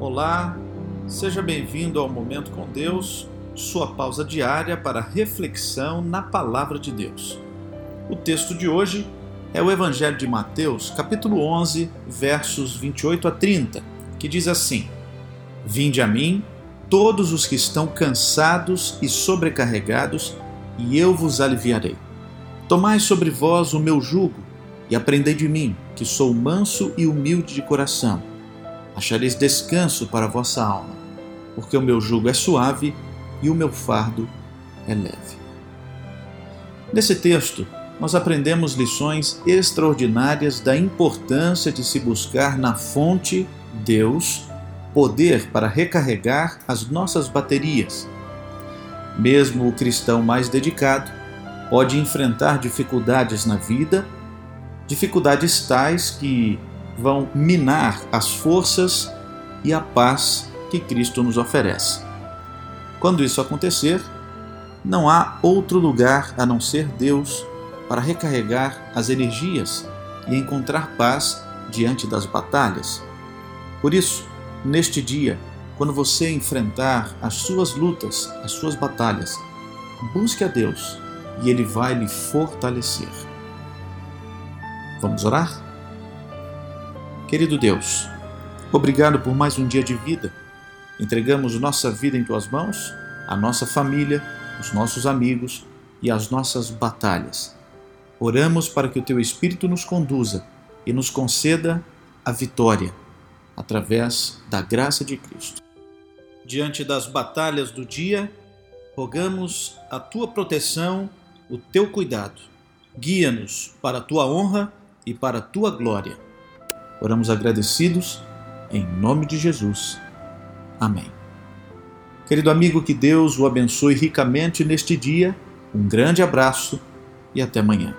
Olá, seja bem-vindo ao Momento com Deus, sua pausa diária para reflexão na Palavra de Deus. O texto de hoje é o Evangelho de Mateus, capítulo 11, versos 28 a 30, que diz assim: Vinde a mim, todos os que estão cansados e sobrecarregados, e eu vos aliviarei. Tomai sobre vós o meu jugo e aprendei de mim, que sou manso e humilde de coração. Achareis descanso para a vossa alma, porque o meu jugo é suave e o meu fardo é leve. Nesse texto, nós aprendemos lições extraordinárias da importância de se buscar na fonte, Deus, poder para recarregar as nossas baterias. Mesmo o cristão mais dedicado pode enfrentar dificuldades na vida dificuldades tais que vão minar as forças e a paz que Cristo nos oferece. Quando isso acontecer, não há outro lugar a não ser Deus para recarregar as energias e encontrar paz diante das batalhas. Por isso, neste dia, quando você enfrentar as suas lutas, as suas batalhas, busque a Deus e Ele vai lhe fortalecer. Vamos orar? Querido Deus, obrigado por mais um dia de vida. Entregamos nossa vida em tuas mãos, a nossa família, os nossos amigos e as nossas batalhas. Oramos para que o teu Espírito nos conduza e nos conceda a vitória através da graça de Cristo. Diante das batalhas do dia, rogamos a tua proteção, o teu cuidado. Guia-nos para a tua honra e para a tua glória. Oramos agradecidos em nome de Jesus. Amém. Querido amigo, que Deus o abençoe ricamente neste dia. Um grande abraço e até amanhã.